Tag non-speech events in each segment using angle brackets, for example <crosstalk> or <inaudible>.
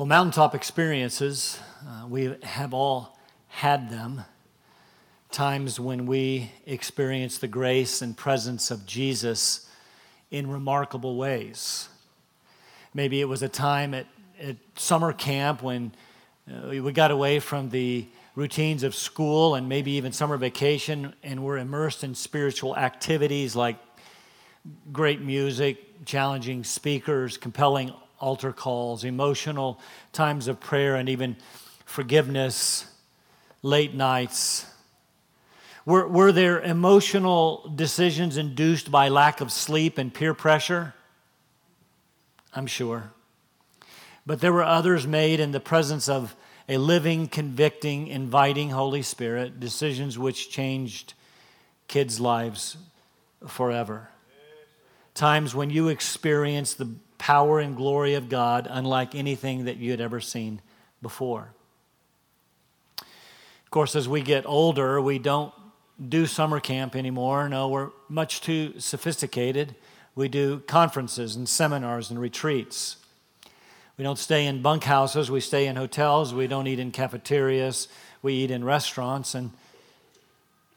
Well, mountaintop experiences, uh, we have all had them. Times when we experience the grace and presence of Jesus in remarkable ways. Maybe it was a time at, at summer camp when uh, we got away from the routines of school and maybe even summer vacation and we're immersed in spiritual activities like great music, challenging speakers, compelling altar calls, emotional times of prayer, and even forgiveness, late nights. Were, were there emotional decisions induced by lack of sleep and peer pressure? I'm sure. But there were others made in the presence of a living, convicting, inviting Holy Spirit, decisions which changed kids' lives forever. Times when you experienced the power and glory of God unlike anything that you had ever seen before. Of course, as we get older, we don't do summer camp anymore. No, we're much too sophisticated. We do conferences and seminars and retreats. We don't stay in bunkhouses, we stay in hotels, we don't eat in cafeterias, we eat in restaurants, and,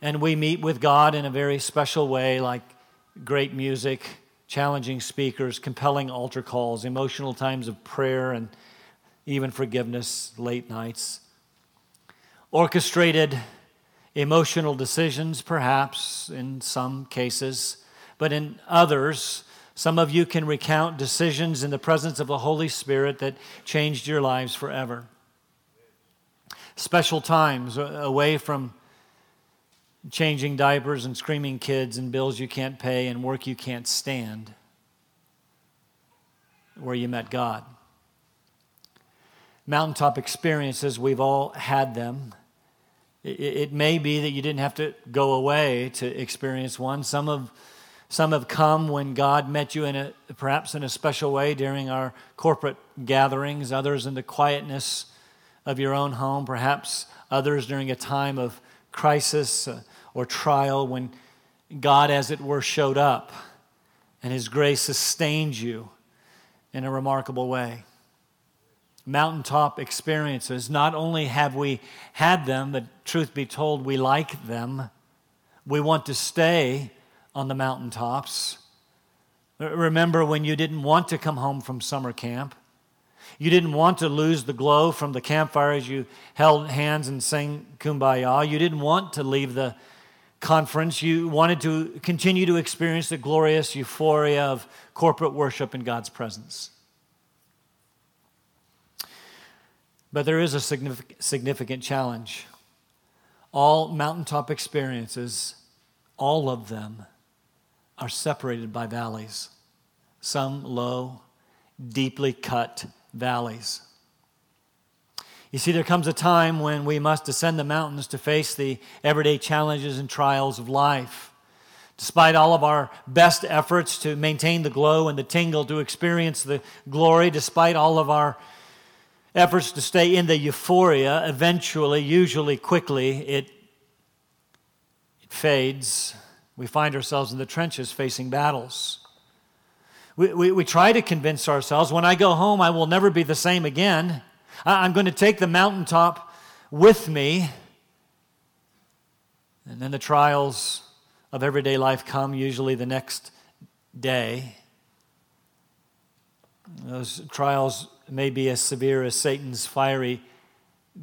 and we meet with God in a very special way, like great music, challenging speakers, compelling altar calls, emotional times of prayer, and even forgiveness, late nights. Orchestrated emotional decisions, perhaps in some cases, but in others, some of you can recount decisions in the presence of the Holy Spirit that changed your lives forever. Special times away from changing diapers and screaming kids and bills you can't pay and work you can't stand, where you met God. Mountaintop experiences, we've all had them. It, may be that you didn't have to go away to experience one. Some of some have come when God met you in a, perhaps in a special way during our corporate gatherings, others in the quietness of your own home, perhaps others during a time of crisis uh, or trial when God, as it were, showed up and His grace sustained you in a remarkable way. Mountaintop experiences, not only have we had them, but truth be told, we like them. We want to stay on the mountaintops. Remember when you didn't want to come home from summer camp? You didn't want to lose the glow from the campfire as you held hands and sang kumbaya. You didn't want to leave the conference. You wanted to continue to experience the glorious euphoria of corporate worship in God's presence. But there is a significant challenge. All mountaintop experiences, all of them, are separated by valleys, some low, deeply cut valleys. You see, there comes a time when we must descend the mountains to face the everyday challenges and trials of life. Despite all of our best efforts to maintain the glow and the tingle, to experience the glory, despite all of our efforts to stay in the euphoria, eventually, usually quickly, it, it fades we find ourselves in the trenches facing battles. We, we, we, try to convince ourselves when I go home, I will never be the same again. I, I'm going to take the mountaintop with me. And then the trials of everyday life come, usually the next day. Those trials may be as severe as Satan's fiery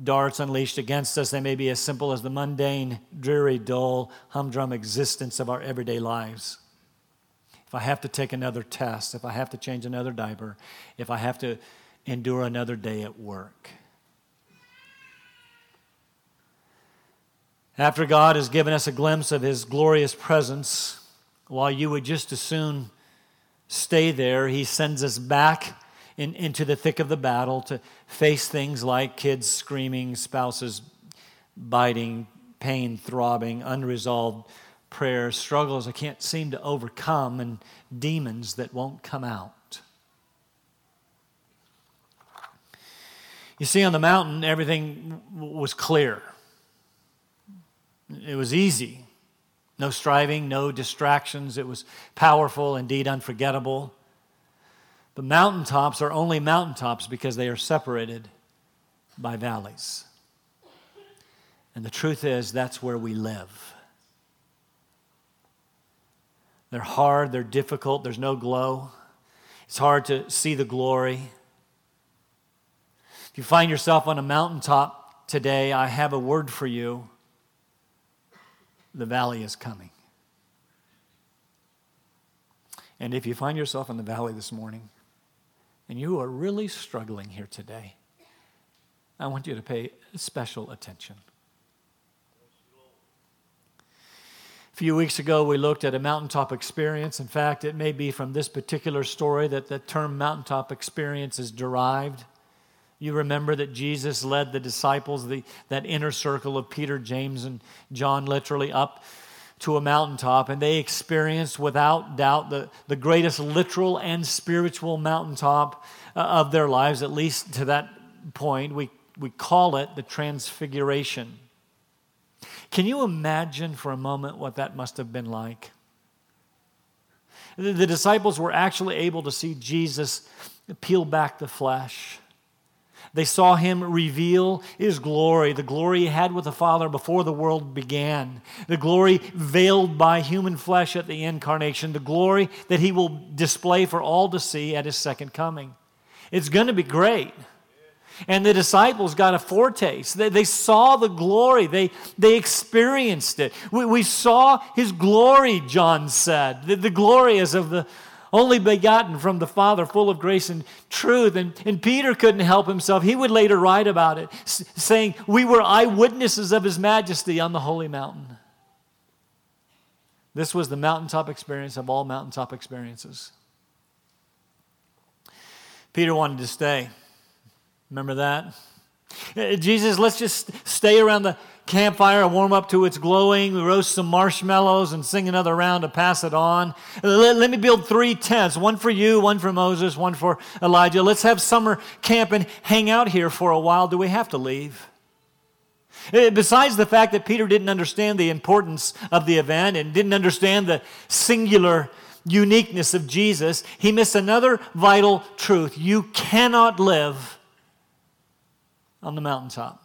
darts unleashed against us. They may be as simple as the mundane, dreary, dull, humdrum existence of our everyday lives. If I have to take another test, if I have to change another diaper, if I have to endure another day at work. After God has given us a glimpse of His glorious presence, while you would just as soon stay there, He sends us back in, into the thick of the battle to face things like kids screaming, spouses biting, pain throbbing, unresolved prayers, struggles I can't seem to overcome, and demons that won't come out. You see, on the mountain, everything was clear. It was easy. No striving, no distractions. It was powerful, indeed unforgettable. But mountaintops are only mountaintops because they are separated by valleys. And the truth is, that's where we live. They're hard, they're difficult, there's no glow. It's hard to see the glory. If you find yourself on a mountaintop today, I have a word for you. The valley is coming. And if you find yourself in the valley this morning and you are really struggling here today, I want you to pay special attention. A few weeks ago, we looked at a mountaintop experience. In fact, it may be from this particular story that the term mountaintop experience is derived. You remember that Jesus led the disciples, the, that inner circle of Peter, James, and John, literally up to a mountaintop, and they experienced without doubt the, the greatest literal and spiritual mountaintop uh, of their lives, at least to that point. We, we call it the Transfiguration. Can you imagine for a moment what that must have been like? The, disciples were actually able to see Jesus peel back the flesh. They saw him reveal his glory, the glory he had with the Father before the world began, the glory veiled by human flesh at the incarnation, the glory that he will display for all to see at his second coming. It's going to be great. And the disciples got a foretaste. They, they saw the glory, they, they experienced it. We, we saw his glory, John said. The, the glory is of the only begotten from the Father, full of grace and truth. And, and Peter couldn't help himself. He would later write about it, saying, We were eyewitnesses of his majesty on the holy mountain. This was the mountaintop experience of all mountaintop experiences. Peter wanted to stay. Remember that? Uh, Jesus, let's just stay around the campfire, and warm up to its glowing, we roast some marshmallows and sing another round to pass it on. Eh, let, let, me build three tents one for you, one for Moses, one for Elijah. Let's have summer camp and hang out here for a while. Do we have to leave? Besides the fact that Peter didn't understand the importance of the event and didn't understand the singular uniqueness of Jesus, he missed another vital truth. You cannot live on the mountaintop.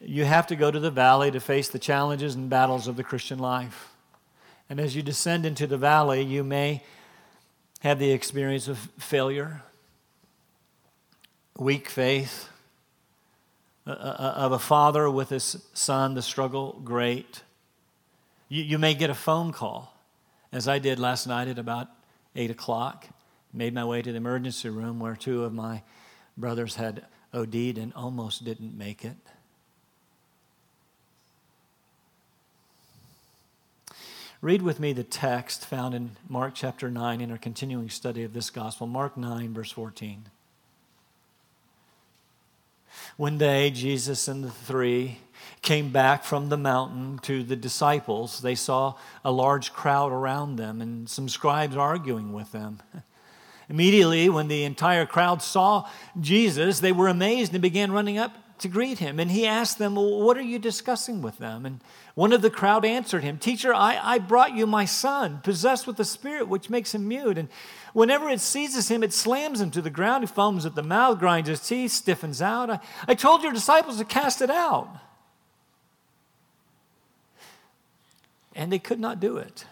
You have to go to the valley to face the challenges and battles of the Christian life. And as you descend into the valley, you may have the experience of failure, weak faith, uh, uh, uh, of a father with his son, the struggle great. You, you may get a phone call, as I did last night at about 8 o'clock. Made my way to the emergency room where two of my brothers had OD'd and almost didn't make it. Read with me the text found in Mark chapter 9 in our continuing study of this gospel. Mark 9, verse 14. One day, Jesus and the three came back from the mountain to the disciples. They saw a large crowd around them and some scribes arguing with them. <laughs> Immediately, when the entire crowd saw Jesus, they were amazed and began running up to greet him. And he asked them, well, What are you discussing with them? And one of the crowd answered him, Teacher, I, I brought you my son, possessed with a spirit which makes him mute. And whenever it seizes him, it slams him to the ground. He foams at the mouth, grinds his teeth, stiffens out. I, I told your disciples to cast it out. And they could not do it.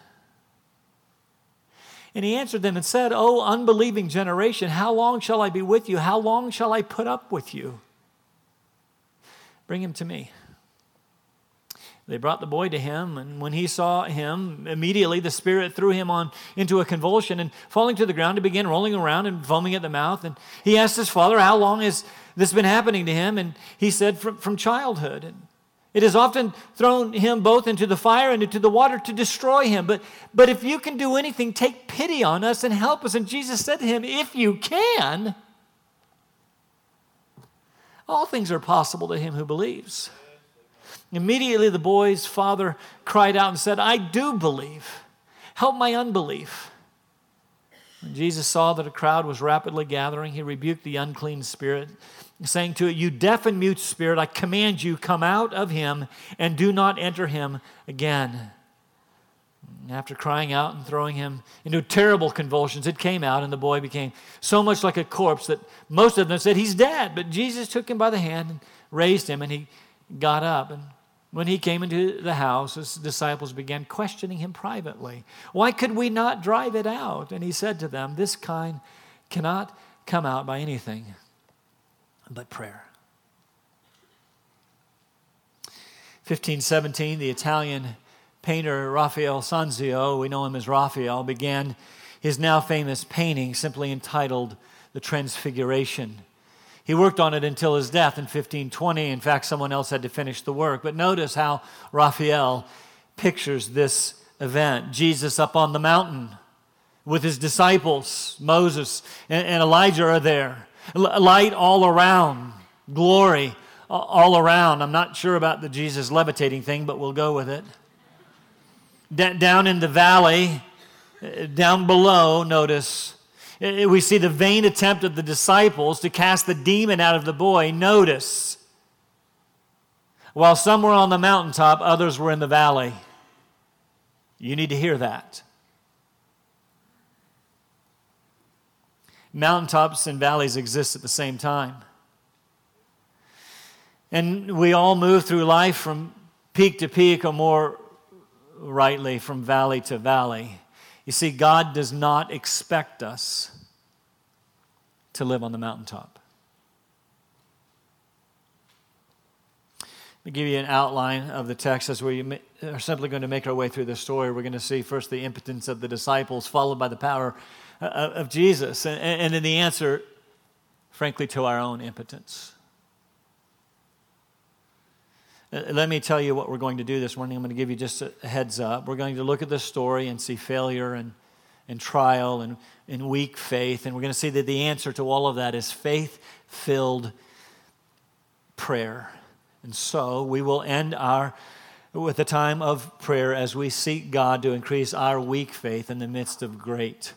And he answered them and said, O unbelieving generation, how long shall I be with you? How long shall I put up with you? Bring him to me. They brought the boy to him, and when he saw him, immediately the Spirit threw him on into a convulsion, and falling to the ground, he began rolling around and foaming at the mouth. And he asked his father, How long has this been happening to him? And he said, From, from childhood. And it has often thrown him both into the fire and into the water to destroy him. But, but if you can do anything, take pity on us and help us. And Jesus said to him, If you can, all things are possible to him who believes. Immediately, the boy's father cried out and said, I do believe. Help my unbelief. When Jesus saw that a crowd was rapidly gathering, he rebuked the unclean spirit saying to it, You deaf and mute spirit, I command you, come out of him and do not enter him again. After crying out and throwing him into terrible convulsions, it came out, and the boy became so much like a corpse that most of them said, He's dead. But Jesus took him by the hand and raised him, and he got up. And when he came into the house, his disciples began questioning him privately. Why could we not drive it out? And he said to them, This kind cannot come out by anything but prayer. 1517, the Italian painter Raphael Sanzio, we know him as Raphael, began his now famous painting simply entitled The Transfiguration. He worked on it until his death in 1520. In fact, someone else had to finish the work. But notice how Raphael pictures this event Jesus up on the mountain with his disciples, Moses and Elijah are there. Light all around, glory all around. I'm not sure about the Jesus levitating thing, but we'll go with it down in the valley, uh, down below, notice, uh, we see the vain attempt of the disciples to cast the demon out of the boy. Notice, while some were on the mountaintop, others were in the valley. You need to hear that. Mountaintops and valleys exist at the same time. And we all move through life from peak to peak or more rightly from valley to valley. You see, God does not expect us to live on the mountaintop. Let me give you an outline of the text as we are simply going to make our way through the story. We're going to see first the impotence of the disciples, followed by the power of Jesus, and then the answer, frankly, to our own impotence. Uh, let me tell you what we're going to do this morning. I'm going to give you just a heads up. We're going to look at this story and see failure and, and trial and, and weak faith. And we're going to see that the answer to all of that is faith filled prayer. And so we will end our with a time of prayer as we seek God to increase our weak faith in the midst of great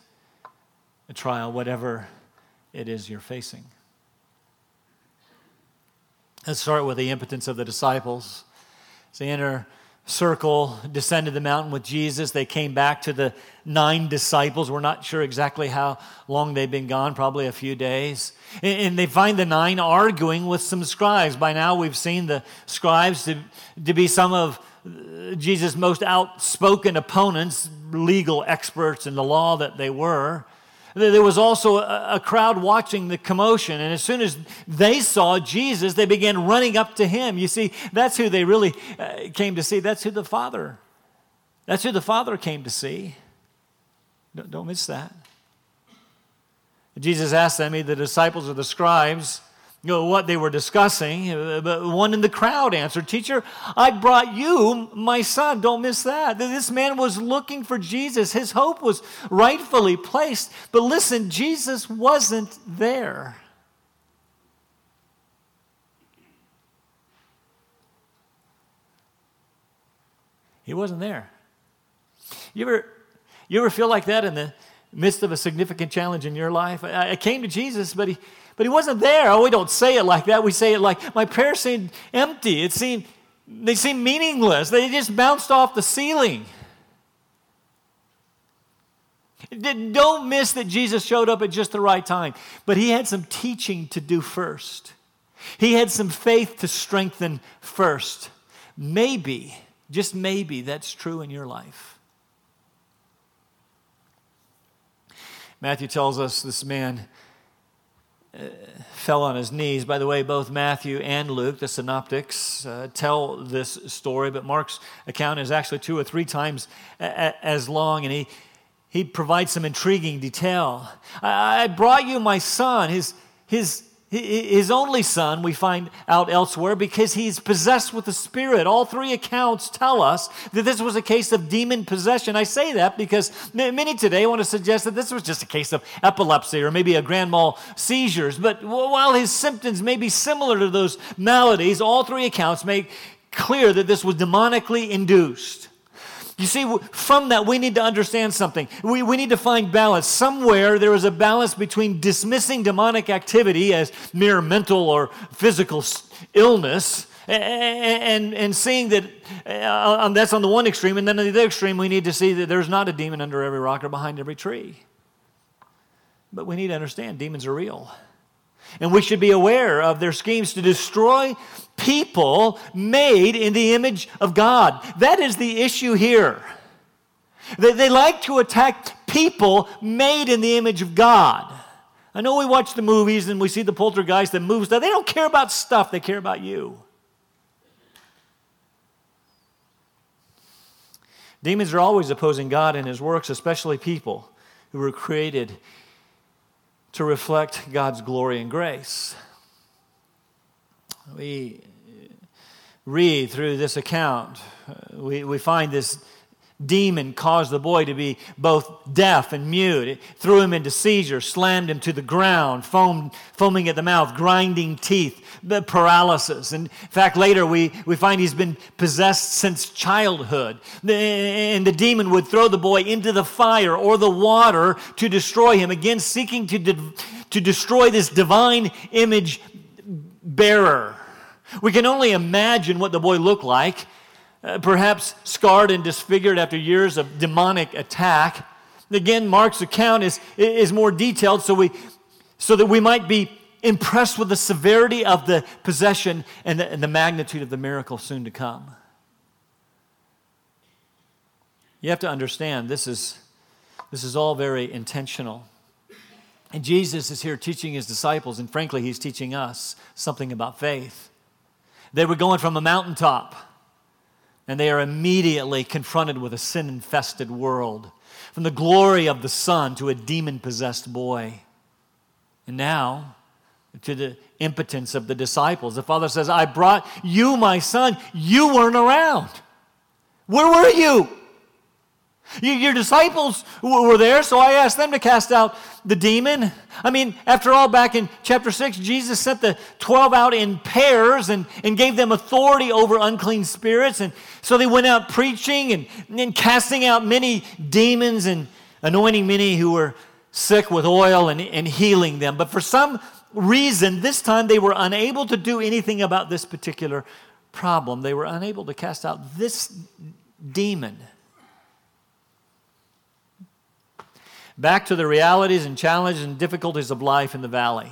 trial, whatever it is you're facing. Let's start with the impotence of the disciples. As they enter circle, descended the mountain with Jesus. They came back to the nine disciples. We're not sure exactly how long they've been gone, probably a few days. And they find the nine arguing with some scribes. By now, we've seen the scribes to, to be some of Jesus' most outspoken opponents, legal experts in the law that they were. There was also a, crowd watching the commotion, and as soon as they saw Jesus, they began running up to him. You see, that's who they really uh, came to see. That's who the Father. That's who the Father came to see. Don't miss that. Jesus asked them, either the disciples or the scribes, know, what they were discussing. Uh, but one in the crowd answered, Teacher, I brought you my son. Don't miss that. This man was looking for Jesus. His hope was rightfully placed. But listen, Jesus wasn't there. He wasn't there. You ever, you ever feel like that in the midst of a significant challenge in your life? I, I came to Jesus, but he but he wasn't there. Oh, we don't say it like that. We say it like my prayers seemed empty. It seemed they seemed meaningless. They just bounced off the ceiling. Don't miss that Jesus showed up at just the right time. But he had some teaching to do first. He had some faith to strengthen first. Maybe, just maybe, that's true in your life. Matthew tells us this man fell on his knees. By the way, both Matthew and Luke, the synoptics, uh, tell this story, but Mark's account is actually two or three times a- a- as long, and he, he provides some intriguing detail. I, I brought you my son, his, his his only son, we find out elsewhere, because he's possessed with the Spirit. All three accounts tell us that this was a case of demon possession. I say that because many today want to suggest that this was just a case of epilepsy or maybe a grand mal seizures. But while his symptoms may be similar to those maladies, all three accounts make clear that this was demonically induced. You see, from that, we need to understand something. We, we need to find balance. Somewhere there is a balance between dismissing demonic activity as mere mental or physical illness And, and seeing that uh, that's on the one extreme, and then on the other extreme, we need to see that there's not a demon under every rock or behind every tree. But we need to understand demons are real. And we should be aware of their schemes to destroy people made in the image of God. That is the issue here. They, they like to attack people made in the image of God. I know we watch the movies and we see the poltergeist that moves stuff. They don't care about stuff, they care about you. Demons are always opposing God and his works, especially people who were created to reflect God's glory and grace. We read through this account, uh, we, we find this demon caused the boy to be both deaf and mute. It threw him into seizure, slammed him to the ground, foaming at the mouth, grinding teeth, paralysis. In fact, later we, we find he's been possessed since childhood. And the demon would throw the boy into the fire or the water to destroy him, again, seeking to, de- to destroy this divine image bearer. We can only imagine what the boy looked like uh, perhaps scarred and disfigured after years of demonic attack. Again, Mark's account is, is more detailed so, we, so that we might be impressed with the severity of the possession and the, and the magnitude of the miracle soon to come. You have to understand this is, this is all very intentional. And Jesus is here teaching his disciples, and frankly, he's teaching us something about faith. They were going from a mountaintop and they are immediately confronted with a sin infested world. From the glory of the Son to a demon possessed boy. And now to the impotence of the disciples. The Father says, I brought you, my son. You weren't around. Where were you? Your disciples were there, so I asked them to cast out the demon. I mean, after all, back in chapter 6, Jesus sent the 12 out in pairs and, and gave them authority over unclean spirits. And so they went out preaching and, and casting out many demons and anointing many who were sick with oil and, and healing them. But for some reason, this time they were unable to do anything about this particular problem. They were unable to cast out this demon. Back to the realities and challenges and difficulties of life in the valley.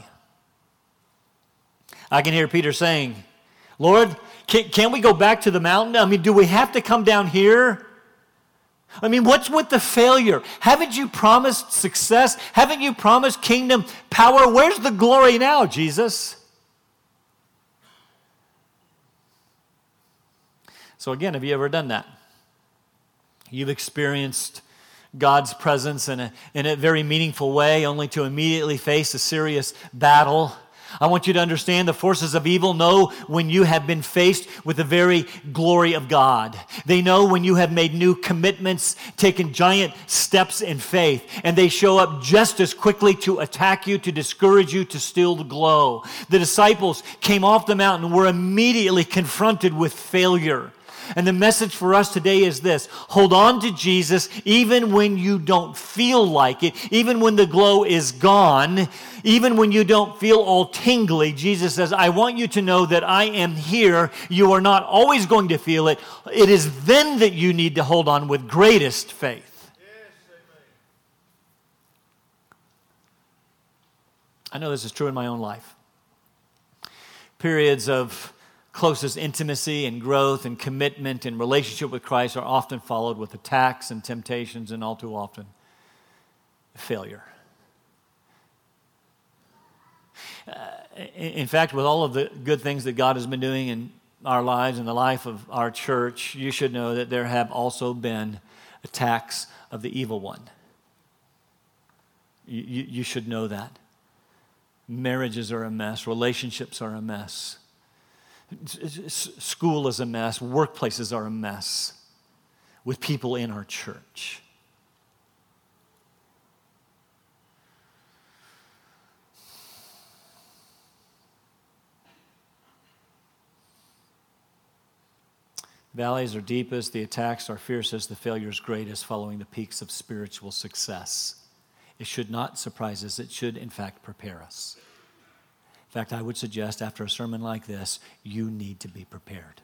I can hear Peter saying, Lord, can, can we go back to the mountain? I mean, do we have to come down here? I mean, what's with the failure? Haven't you promised success? Haven't you promised kingdom power? Where's the glory now, Jesus? So, again, have you ever done that? You've experienced God's presence in a, in a very meaningful way, only to immediately face a serious battle. I want you to understand the forces of evil know when you have been faced with the very glory of God. They know when you have made new commitments, taken giant steps in faith, and they show up just as quickly to attack you, to discourage you, to steal the glow. The disciples came off the mountain were immediately confronted with failure. And the message for us today is this hold on to Jesus even when you don't feel like it, even when the glow is gone, even when you don't feel all tingly. Jesus says, I want you to know that I am here. You are not always going to feel it. It is then that you need to hold on with greatest faith. I know this is true in my own life. Periods of closest intimacy and growth and commitment and relationship with Christ are often followed with attacks and temptations and all too often failure. Uh, in fact, with all of the good things that God has been doing in our lives and the life of our church, you should know that there have also been attacks of the evil one. You, you, you should know that. Marriages are a mess, relationships are a mess School is a mess, workplaces are a mess with people in our church. Valleys are deepest, the attacks are fiercest, the failures greatest, following the peaks of spiritual success. It should not surprise us, it should, in fact, prepare us. In fact, I would suggest after a sermon like this, you need to be prepared.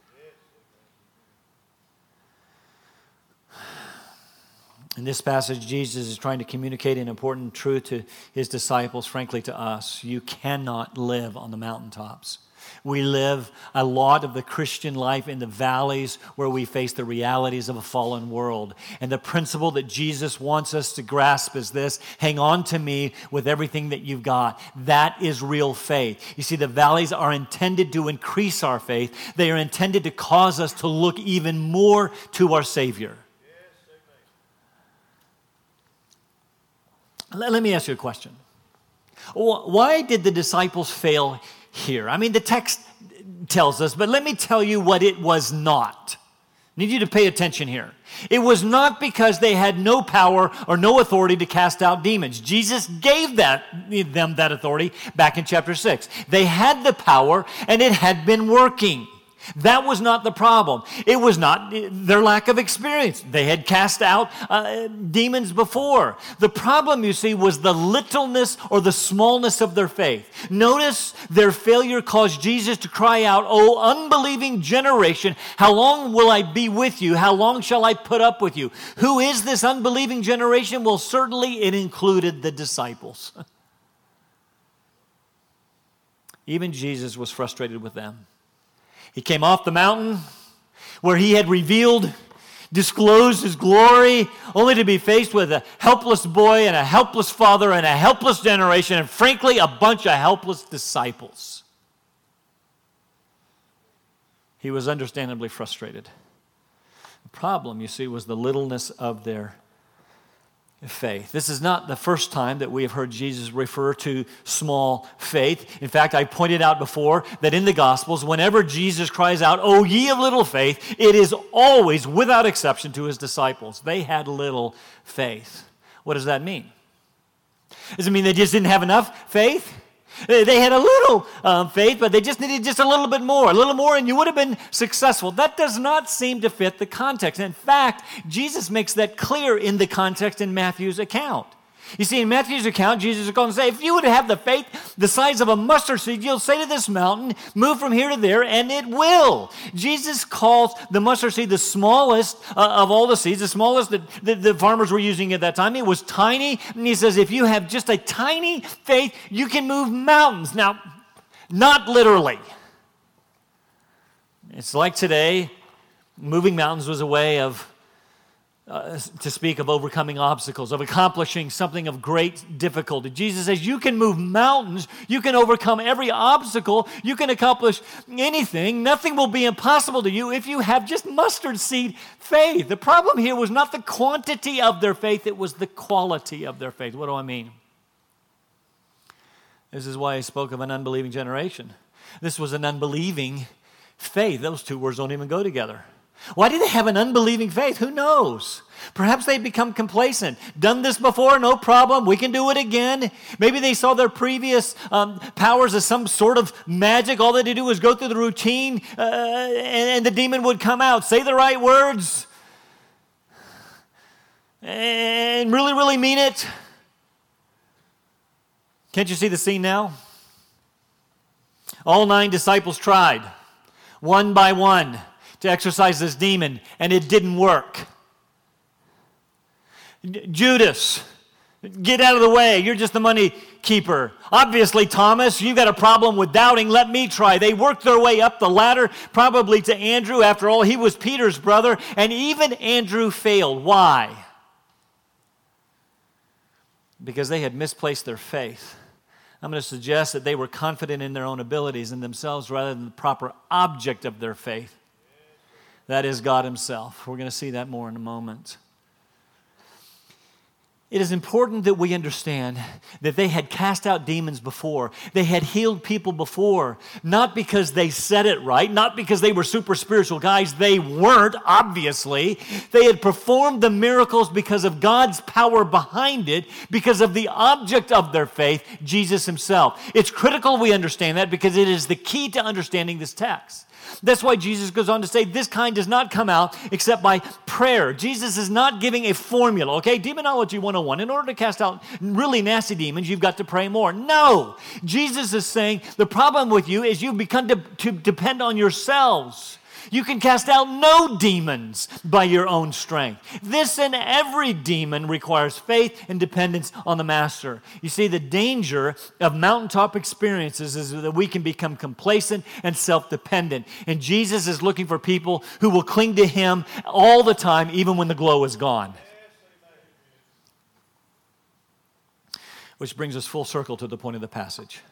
In this passage, Jesus is trying to communicate an important truth to his disciples, frankly, to us. You cannot live on the mountaintops. We live a lot of the Christian life in the valleys where we face the realities of a fallen world. And the principle that Jesus wants us to grasp is this hang on to me with everything that you've got. That is real faith. You see, the valleys are intended to increase our faith, they are intended to cause us to look even more to our Savior. Let me ask you a question. Why did the disciples fail here. I mean, the text tells us, but let me tell you what it was not. I need you to pay attention here. It was not because they had no power or no authority to cast out demons. Jesus gave that, them that authority back in chapter 6. They had the power and it had been working. That was not the problem. It was not their lack of experience. They had cast out uh, demons before. The problem, you see, was the littleness or the smallness of their faith. Notice their failure caused Jesus to cry out, Oh, unbelieving generation, how long will I be with you? How long shall I put up with you? Who is this unbelieving generation? Well, certainly it included the disciples. <laughs> Even Jesus was frustrated with them. He came off the mountain where he had revealed, disclosed his glory, only to be faced with a helpless boy and a helpless father and a helpless generation, and frankly, a bunch of helpless disciples. He was understandably frustrated. The problem, you see, was the littleness of their faith. This is not the first time that we have heard Jesus refer to small faith. In fact, I pointed out before that in the Gospels, whenever Jesus cries out, O ye of little faith, it is always, without exception, to his disciples. They had little faith. What does that mean? Does it mean they just didn't have enough faith? They had a little um, faith, but they just needed just a little bit more, a little more, and you would have been successful. That does not seem to fit the context. In fact, Jesus makes that clear in the context in Matthew's account. You see, in Matthew's account, Jesus is going to say, if you would have the faith the size of a mustard seed, you'll say to this mountain, move from here to there, and it will. Jesus calls the mustard seed the smallest uh, of all the seeds, the smallest that, that the farmers were using at that time. It was tiny, and he says, if you have just a tiny faith, you can move mountains. Now, not literally. It's like today, moving mountains was a way of uh, to speak of overcoming obstacles, of accomplishing something of great difficulty. Jesus says, You can move mountains, you can overcome every obstacle, you can accomplish anything. Nothing will be impossible to you if you have just mustard seed faith. The problem here was not the quantity of their faith, it was the quality of their faith. What do I mean? This is why I spoke of an unbelieving generation. This was an unbelieving faith. Those two words don't even go together. Why do they have an unbelieving faith? Who knows? Perhaps they've become complacent. Done this before, no problem. We can do it again. Maybe they saw their previous um, powers as some sort of magic. All they had to do was go through the routine, uh, and, and the demon would come out, say the right words, and really, really mean it. Can't you see the scene now? All nine disciples tried, one by one to exorcise this demon, and it didn't work. Judas, get out of the way. You're just the money keeper. Obviously, Thomas, you've got a problem with doubting. Let me try. They worked their way up the ladder, probably to Andrew. After all, he was Peter's brother, and even Andrew failed. Why? Because they had misplaced their faith. I'm going to suggest that they were confident in their own abilities and themselves rather than the proper object of their faith. That is God Himself. We're going to see that more in a moment. It is important that we understand that they had cast out demons before. They had healed people before, not because they said it right, not because they were super spiritual guys. They weren't, obviously. They had performed the miracles because of God's power behind it, because of the object of their faith, Jesus Himself. It's critical we understand that because it is the key to understanding this text. That's why Jesus goes on to say, This kind does not come out except by prayer. Jesus is not giving a formula, okay? Demonology 101. In order to cast out really nasty demons, you've got to pray more. No. Jesus is saying, The problem with you is you've begun to, to depend on yourselves. You can cast out no demons by your own strength. This and every demon requires faith and dependence on the Master. You see, the danger of mountaintop experiences is that we can become complacent and self dependent. And Jesus is looking for people who will cling to Him all the time, even when the glow is gone. Which brings us full circle to the point of the passage.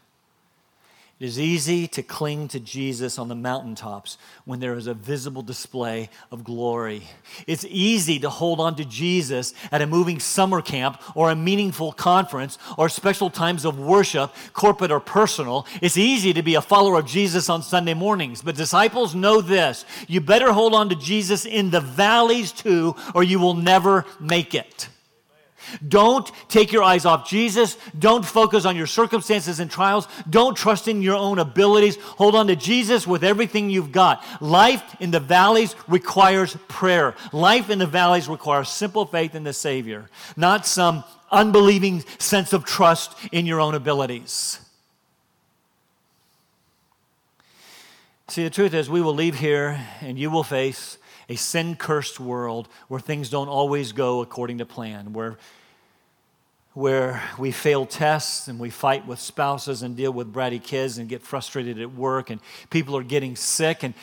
It is easy to cling to Jesus on the mountaintops when there is a visible display of glory. It's easy to hold on to Jesus at a moving summer camp or a meaningful conference or special times of worship, corporate or personal. It's easy to be a follower of Jesus on Sunday mornings. But disciples know this you better hold on to Jesus in the valleys too, or you will never make it. Don't take your eyes off Jesus. Don't focus on your circumstances and trials. Don't trust in your own abilities. Hold on to Jesus with everything you've got. Life in the valleys requires prayer. Life in the valleys requires simple faith in the Savior, not some unbelieving sense of trust in your own abilities. See, the truth is, we will leave here and you will face a sin cursed world where things don't always go according to plan, where, where we fail tests and we fight with spouses and deal with bratty kids and get frustrated at work, and people are getting sick and,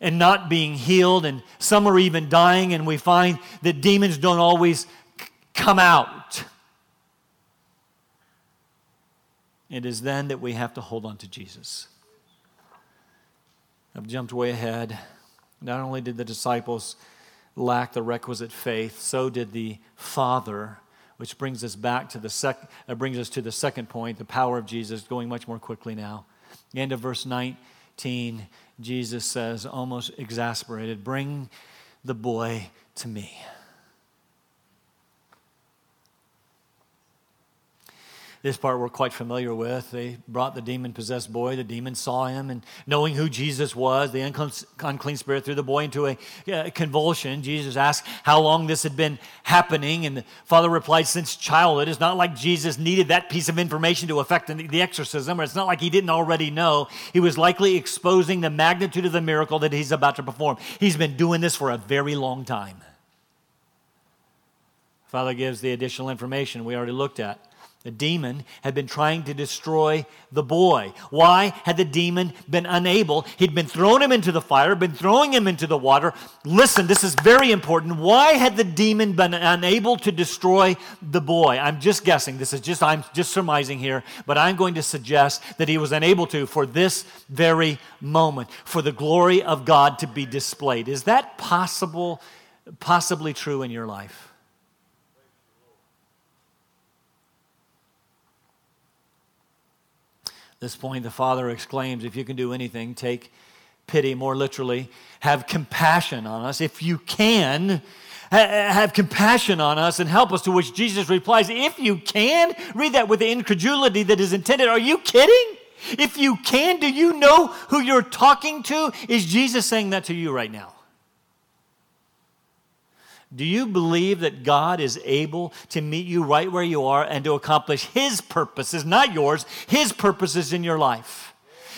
and not being healed, and some are even dying, and we find that demons don't always c- come out. It is then that we have to hold on to Jesus. I've jumped way ahead. Not only did the disciples lack the requisite faith, so did the Father, which brings us back to the sec- uh, brings us to the second point, the power of Jesus, going much more quickly now. The end of verse 19, Jesus says, almost exasperated, Bring the boy to me. This part we're quite familiar with. They brought the demon possessed boy. The demon saw him, and knowing who Jesus was, the unclean spirit threw the boy into a convulsion. Jesus asked how long this had been happening, and the father replied, Since childhood. It's not like Jesus needed that piece of information to affect the exorcism, or it's not like he didn't already know. He was likely exposing the magnitude of the miracle that he's about to perform. He's been doing this for a very long time. Father gives the additional information we already looked at. The demon had been trying to destroy the boy. Why had the demon been unable? He'd been throwing him into the fire, been throwing him into the water. Listen, this is very important. Why had the demon been unable to destroy the boy? I'm just guessing. This is just, I'm just surmising here, but I'm going to suggest that he was unable to for this very moment, for the glory of God to be displayed. Is that possible, possibly true in your life? This point, the Father exclaims, If you can do anything, take pity, more literally, have compassion on us. If you can, have compassion on us and help us. To which Jesus replies, If you can, read that with the incredulity that is intended. Are you kidding? If you can, do you know who you're talking to? Is Jesus saying that to you right now? Do you believe that God is able to meet you right where you are and to accomplish His purposes, not yours, His purposes in your life?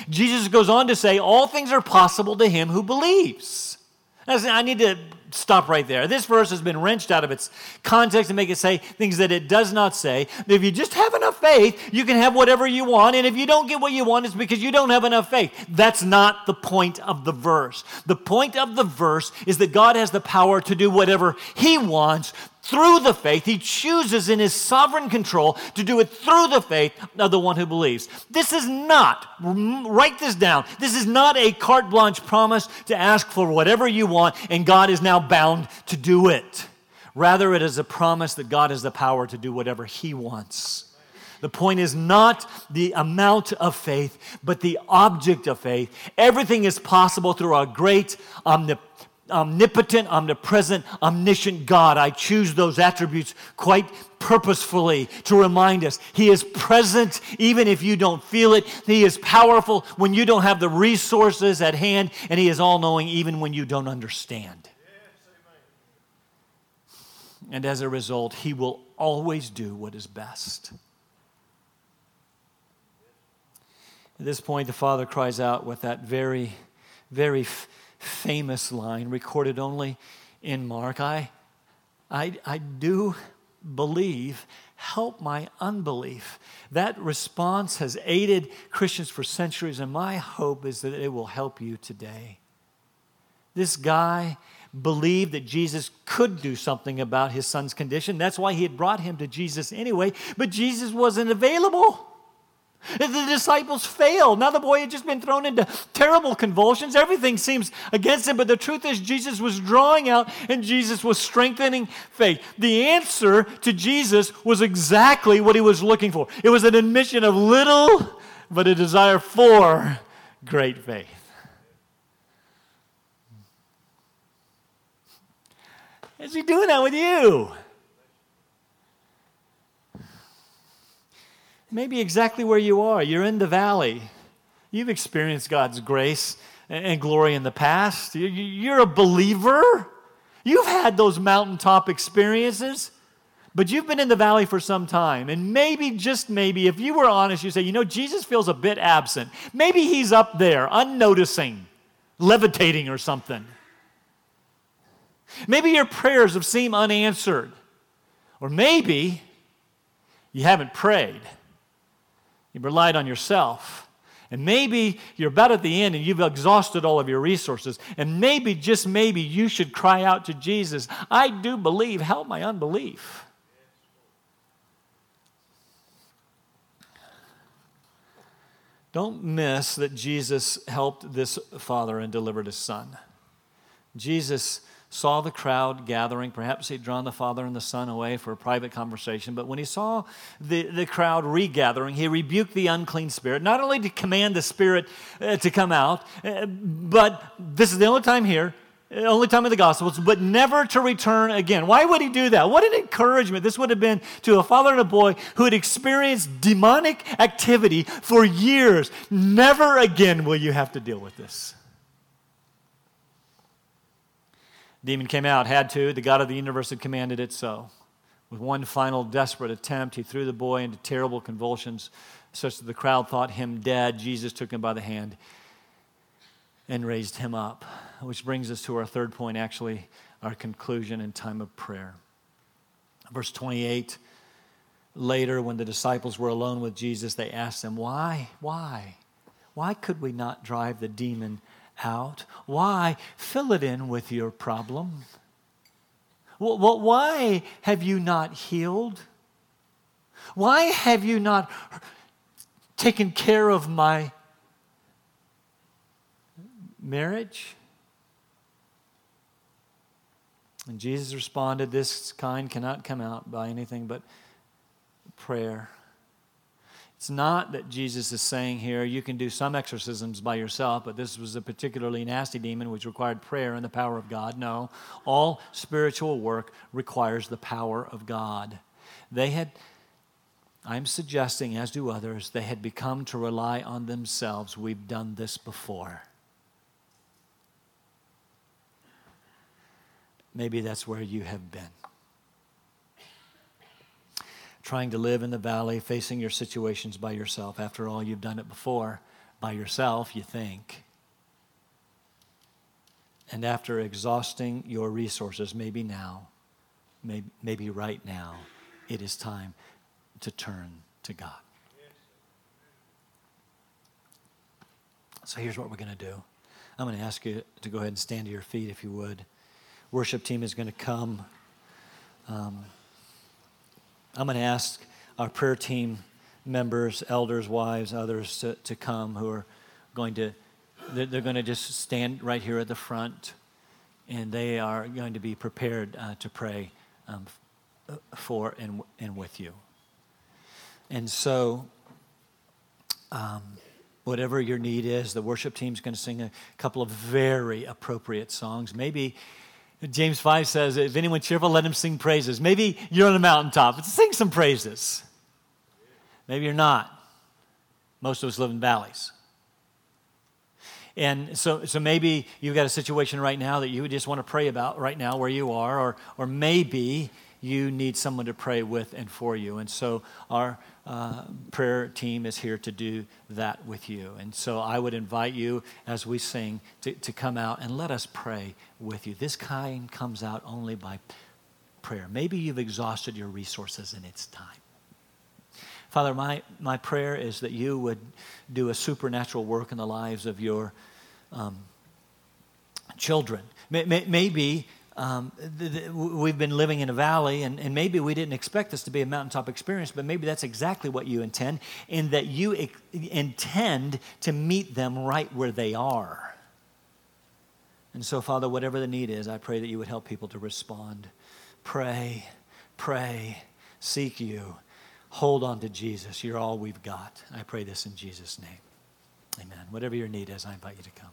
Jesus goes on to say, All things are possible to him who believes. I need to stop right there. This verse has been wrenched out of its context and make it say things that it does not say. If you just have enough faith, you can have whatever you want. And if you don't get what you want, it's because you don't have enough faith. That's not the point of the verse. The point of the verse is that God has the power to do whatever He wants through the faith. He chooses in his sovereign control to do it through the faith of the one who believes. This is not, write this down, this is not a carte blanche promise to ask for whatever you want and God is now bound to do it. Rather, it is a promise that God has the power to do whatever he wants. The point is not the amount of faith, but the object of faith. Everything is possible through our great, omnipotent, omnipotent, omnipresent, omniscient God. I choose those attributes quite purposefully to remind us He is present even if you don't feel it. He is powerful when you don't have the resources at hand, and He is all knowing even when you don't understand. And as a result, He will always do what is best. At this point, the father cries out with that very, very f- famous line recorded only in Mark I, I, I do believe, help my unbelief. That response has aided Christians for centuries, and my hope is that it will help you today. This guy believed that Jesus could do something about his son's condition. That's why he had brought him to Jesus anyway, but Jesus wasn't available. The disciples failed. Now the boy had just been thrown into terrible convulsions. Everything seems against him, but the truth is, Jesus was drawing out and Jesus was strengthening faith. The answer to Jesus was exactly what he was looking for it was an admission of little, but a desire for great faith. Is he doing that with you? Maybe exactly where you are. You're in the valley. You've experienced God's grace and glory in the past. You're a believer. You've had those mountaintop experiences, but you've been in the valley for some time. And maybe, just maybe, if you were honest, you say, you know, Jesus feels a bit absent. Maybe he's up there, unnoticing, levitating or something. Maybe your prayers have seemed unanswered. Or maybe you haven't prayed. You relied on yourself. And maybe you're about at the end and you've exhausted all of your resources. And maybe, just maybe, you should cry out to Jesus, I do believe, help my unbelief. Don't miss that Jesus helped this father and delivered his son. Jesus saw the crowd gathering. Perhaps he'd drawn the father and the son away for a private conversation. But when he saw the, the crowd regathering, he rebuked the unclean spirit, not only to command the spirit uh, to come out, uh, but this is the only time here. Uh, only time in the Gospels, but never to return again. Why would he do that? What an encouragement this would have been to a father and a boy who had experienced demonic activity for years. Never again will you have to deal with this. Demon came out, had to. The God of the universe had commanded it so. With one final desperate attempt, he threw the boy into terrible convulsions, such that the crowd thought him dead. Jesus took him by the hand and raised him up. Which brings us to our third point, actually, our conclusion in time of prayer. Verse 28 Later, when the disciples were alone with Jesus, they asked him, Why? Why? Why could we not drive the demon out. Why? Fill it in with your problem. Why have you not healed? Why have you not taken care of my marriage? And Jesus responded, This kind cannot come out by anything but prayer it's not that Jesus is saying here you can do some exorcisms by yourself, but this was a particularly nasty demon which required prayer and the power of God. No, all spiritual work requires the power of God. They had, I'm suggesting, as do others, they had become to rely on themselves. We've done this before. Maybe that's where you have been trying to live in the valley, facing your situations by yourself. After all, you've done it before by yourself, you think. And after exhausting your resources, maybe now, maybe, maybe right now, it is time to turn to God. So here's what we're going to do. I'm going to ask you to go ahead and stand to your feet if you would. Worship team is going to come. Um, I'm going to ask our prayer team members, elders, wives, others to, to come who are going to, they're, going to just stand right here at the front and they are going to be prepared uh, to pray um, for and, and with you. And so, um, whatever your need is. The worship team's going to sing a couple of very appropriate songs. Maybe James 5 says, if anyone cheerful, let him sing praises. Maybe you're on a mountaintop. Sing some praises. Maybe you're not. Most of us live in valleys. And so, so maybe you've got a situation right now that you just want to pray about right now where you are, or, or maybe you need someone to pray with and for you. And so our uh, prayer team is here to do that with you. And so I would invite you as we sing to, to come out and let us pray with you. This kind comes out only by prayer. Maybe you've exhausted your resources and it's time. Father, my, my prayer is that you would do a supernatural work in the lives of your um, children. Maybe um, we've been living in a valley, and, and, maybe we didn't expect this to be a mountaintop experience, but maybe that's exactly what you intend, in that you intend to meet them right where they are. And so, Father, whatever the need is, I pray that you would help people to respond. Pray, pray, seek you Hold on to Jesus. You're all we've got. I pray this in Jesus' name. Amen. Whatever your need is, I invite you to come.